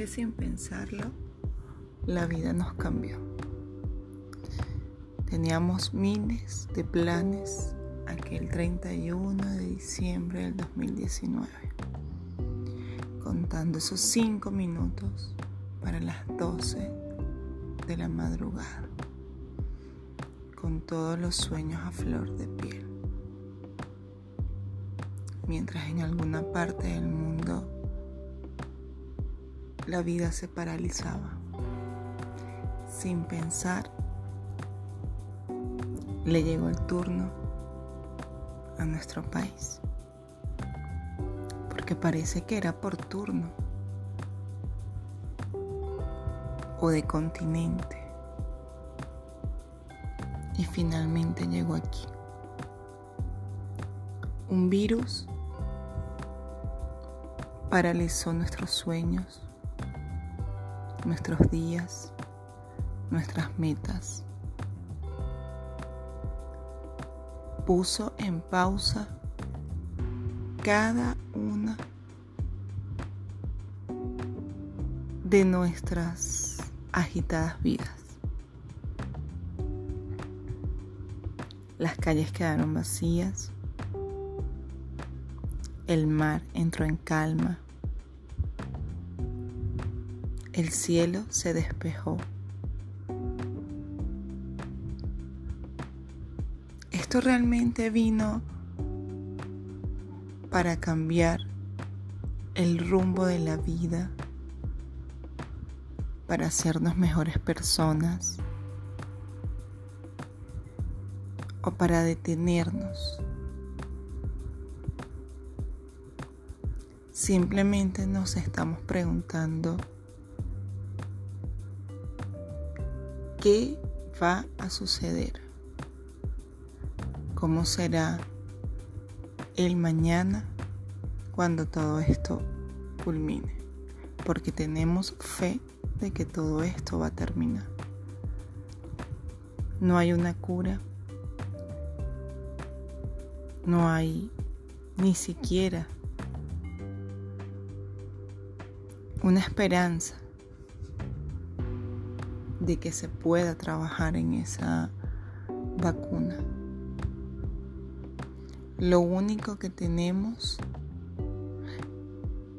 que sin pensarlo, la vida nos cambió. Teníamos miles de planes aquel 31 de diciembre del 2019, contando esos cinco minutos para las 12 de la madrugada, con todos los sueños a flor de piel. Mientras en alguna parte del mundo la vida se paralizaba, sin pensar, le llegó el turno a nuestro país, porque parece que era por turno o de continente. Y finalmente llegó aquí. Un virus paralizó nuestros sueños, nuestros días, nuestras metas. Puso en pausa cada una de nuestras agitadas vidas. Las calles quedaron vacías, el mar entró en calma, el cielo se despejó. Esto realmente vino para cambiar el rumbo de la vida para hacernos mejores personas o para detenernos. Simplemente nos estamos preguntando qué va a suceder, cómo será el mañana cuando todo esto culmine, porque tenemos fe de que todo esto va a terminar. No hay una cura, no hay ni siquiera una esperanza de que se pueda trabajar en esa vacuna. Lo único que tenemos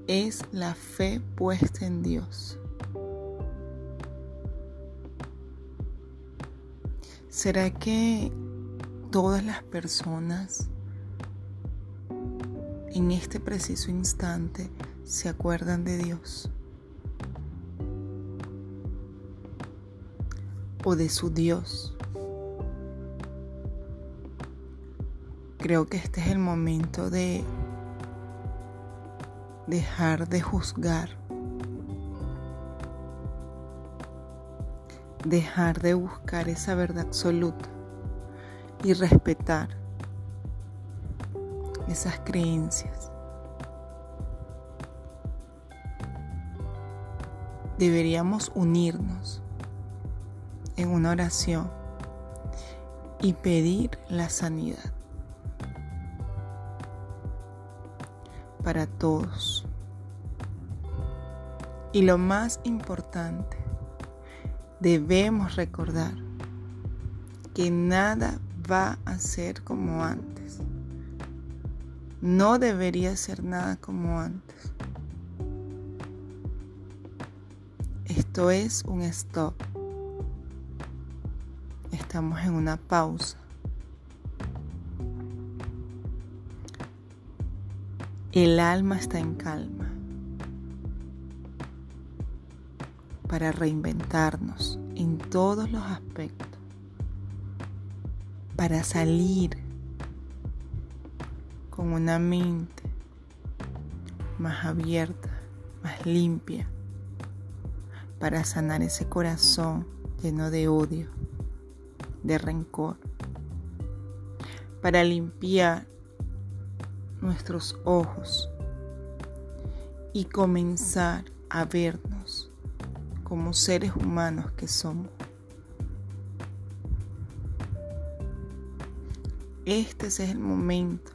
es la fe puesta en Dios. ¿Será que todas las personas en este preciso instante se acuerdan de Dios? ¿O de su Dios? Creo que este es el momento de dejar de juzgar dejar de buscar esa verdad absoluta y respetar esas creencias. Deberíamos unirnos en una oración y pedir la sanidad para todos. Y lo más importante, debemos recordar que nada va a ser como antes. No debería ser nada como antes. Esto es un stop. Estamos en una pausa. El alma está en calma. para reinventarnos en todos los aspectos, para salir con una mente más abierta, más limpia, para sanar ese corazón lleno de odio, de rencor, para limpiar nuestros ojos y comenzar a vernos como seres humanos que somos. Este es el momento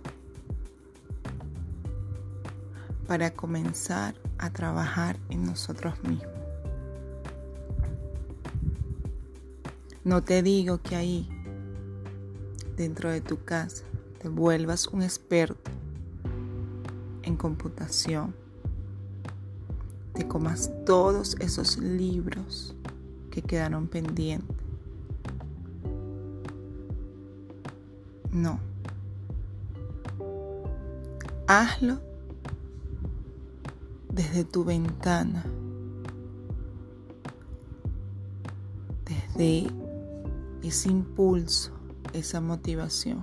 para comenzar a trabajar en nosotros mismos. No te digo que ahí, dentro de tu casa, te vuelvas un experto en computación, te comas todos esos libros que quedaron pendientes. No. Hazlo desde tu ventana, desde ese impulso, esa motivación.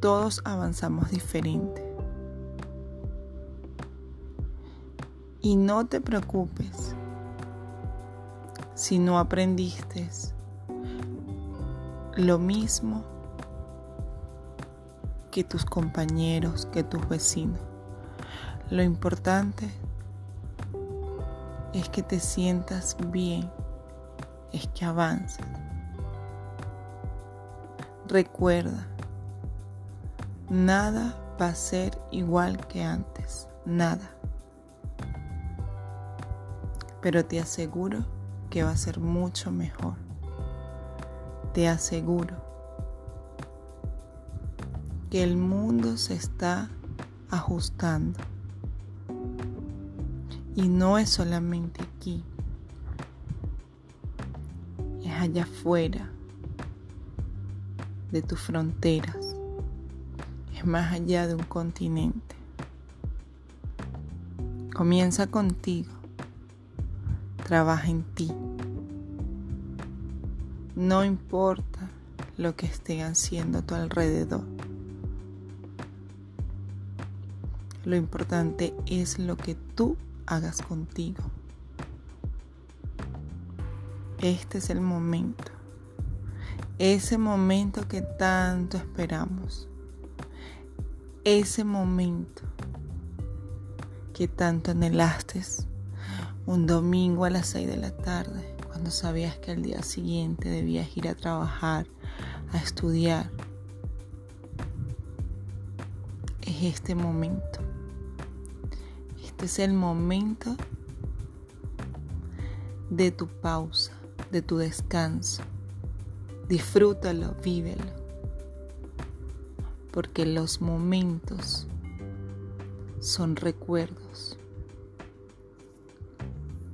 Todos avanzamos diferente. Y no te preocupes si no aprendiste lo mismo que tus compañeros, que tus vecinos. Lo importante es que te sientas bien, es que avances. Recuerda, nada va a ser igual que antes, nada. Pero te aseguro que va a ser mucho mejor. Te aseguro que el mundo se está ajustando. Y no es solamente aquí, es allá afuera de tus fronteras, es más allá de un continente. Comienza contigo trabaja en ti. No importa lo que estén haciendo a tu alrededor. Lo importante es lo que tú hagas contigo. Este es el momento. Ese momento que tanto esperamos. Ese momento que tanto anhelaste un domingo a las 6 de la tarde, cuando sabías que al día siguiente debías ir a trabajar, a estudiar. Es este momento. Este es el momento de tu pausa, de tu descanso. Disfrútalo, vívelo. Porque los momentos son recuerdos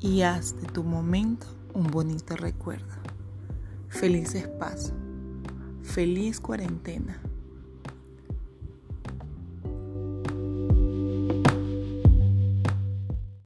y haz de tu momento un bonito recuerdo. Felices pasos. Feliz cuarentena.